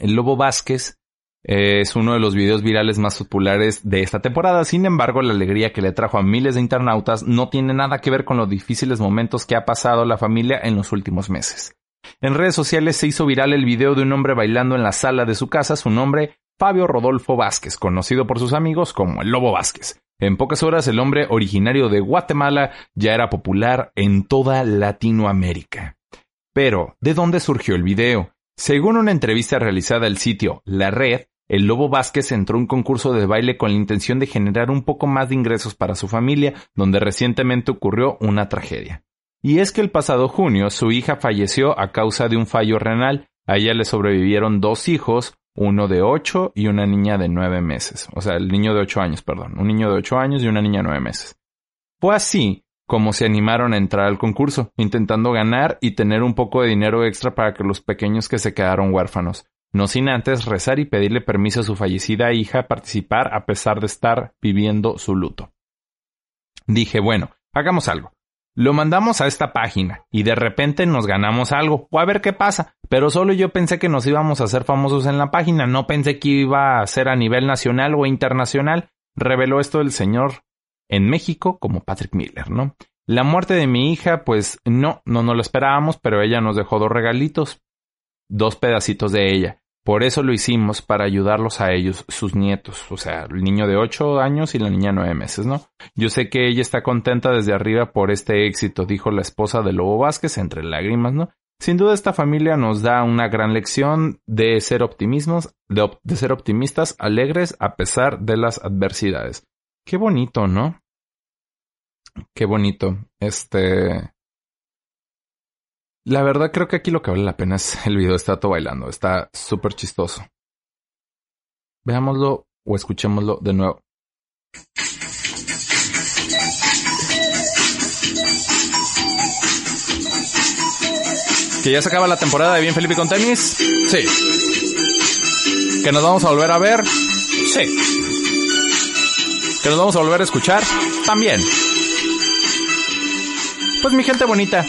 El Lobo Vázquez es uno de los videos virales más populares de esta temporada, sin embargo la alegría que le trajo a miles de internautas no tiene nada que ver con los difíciles momentos que ha pasado la familia en los últimos meses. En redes sociales se hizo viral el video de un hombre bailando en la sala de su casa, su nombre Fabio Rodolfo Vázquez, conocido por sus amigos como el Lobo Vázquez. En pocas horas el hombre originario de Guatemala ya era popular en toda Latinoamérica. Pero, ¿de dónde surgió el video? Según una entrevista realizada al sitio La Red, el Lobo Vázquez entró en un concurso de baile con la intención de generar un poco más de ingresos para su familia, donde recientemente ocurrió una tragedia. Y es que el pasado junio su hija falleció a causa de un fallo renal. A ella le sobrevivieron dos hijos, uno de ocho y una niña de nueve meses. O sea, el niño de ocho años, perdón. Un niño de ocho años y una niña de nueve meses. Fue así como se animaron a entrar al concurso, intentando ganar y tener un poco de dinero extra para que los pequeños que se quedaron huérfanos, no sin antes rezar y pedirle permiso a su fallecida hija a participar a pesar de estar viviendo su luto. Dije, bueno, hagamos algo. Lo mandamos a esta página y de repente nos ganamos algo, o a ver qué pasa. Pero solo yo pensé que nos íbamos a hacer famosos en la página, no pensé que iba a ser a nivel nacional o internacional. Reveló esto el señor en México como Patrick Miller, ¿no? La muerte de mi hija, pues no, no, no lo esperábamos, pero ella nos dejó dos regalitos, dos pedacitos de ella. Por eso lo hicimos, para ayudarlos a ellos, sus nietos, o sea, el niño de ocho años y la niña nueve meses, ¿no? Yo sé que ella está contenta desde arriba por este éxito, dijo la esposa de Lobo Vázquez entre lágrimas, ¿no? Sin duda esta familia nos da una gran lección de ser optimismos, de, de ser optimistas, alegres a pesar de las adversidades. Qué bonito, ¿no? Qué bonito. Este, la verdad creo que aquí lo que vale la pena es el video de Tato bailando. Está súper chistoso. Veámoslo o escuchémoslo de nuevo. ¿Que ya se acaba la temporada de Bien Felipe con tenis? Sí. ¿Que nos vamos a volver a ver? Sí. ¿Que nos vamos a volver a escuchar? También. Pues mi gente bonita,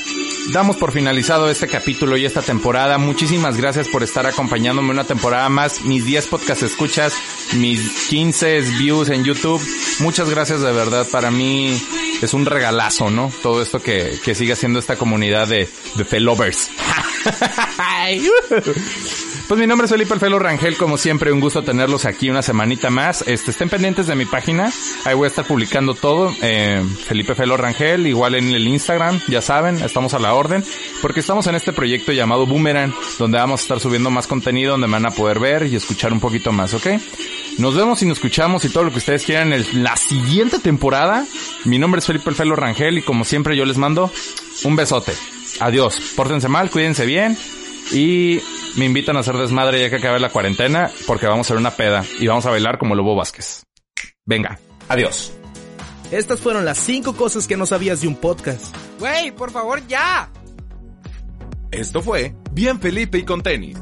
damos por finalizado este capítulo y esta temporada. Muchísimas gracias por estar acompañándome una temporada más. Mis 10 podcast escuchas, mis 15 views en YouTube. Muchas gracias de verdad. Para mí es un regalazo, ¿no? Todo esto que, que sigue haciendo esta comunidad de, de Felovers. Pues mi nombre es Felipe Alfelo Rangel, como siempre, un gusto tenerlos aquí una semanita más. Este, estén pendientes de mi página, ahí voy a estar publicando todo. Eh, Felipe Felo Rangel, igual en el Instagram, ya saben, estamos a la orden, porque estamos en este proyecto llamado Boomerang, donde vamos a estar subiendo más contenido, donde van a poder ver y escuchar un poquito más, ¿ok? Nos vemos y nos escuchamos y todo lo que ustedes quieran en la siguiente temporada. Mi nombre es Felipe Alfelo Rangel y como siempre yo les mando un besote. Adiós. Pórtense mal, cuídense bien y me invitan a hacer desmadre ya que acabe la cuarentena porque vamos a hacer una peda y vamos a bailar como Lobo Vázquez. Venga, adiós. Estas fueron las cinco cosas que no sabías de un podcast. Güey, por favor, ya. Esto fue Bien Felipe y con tenis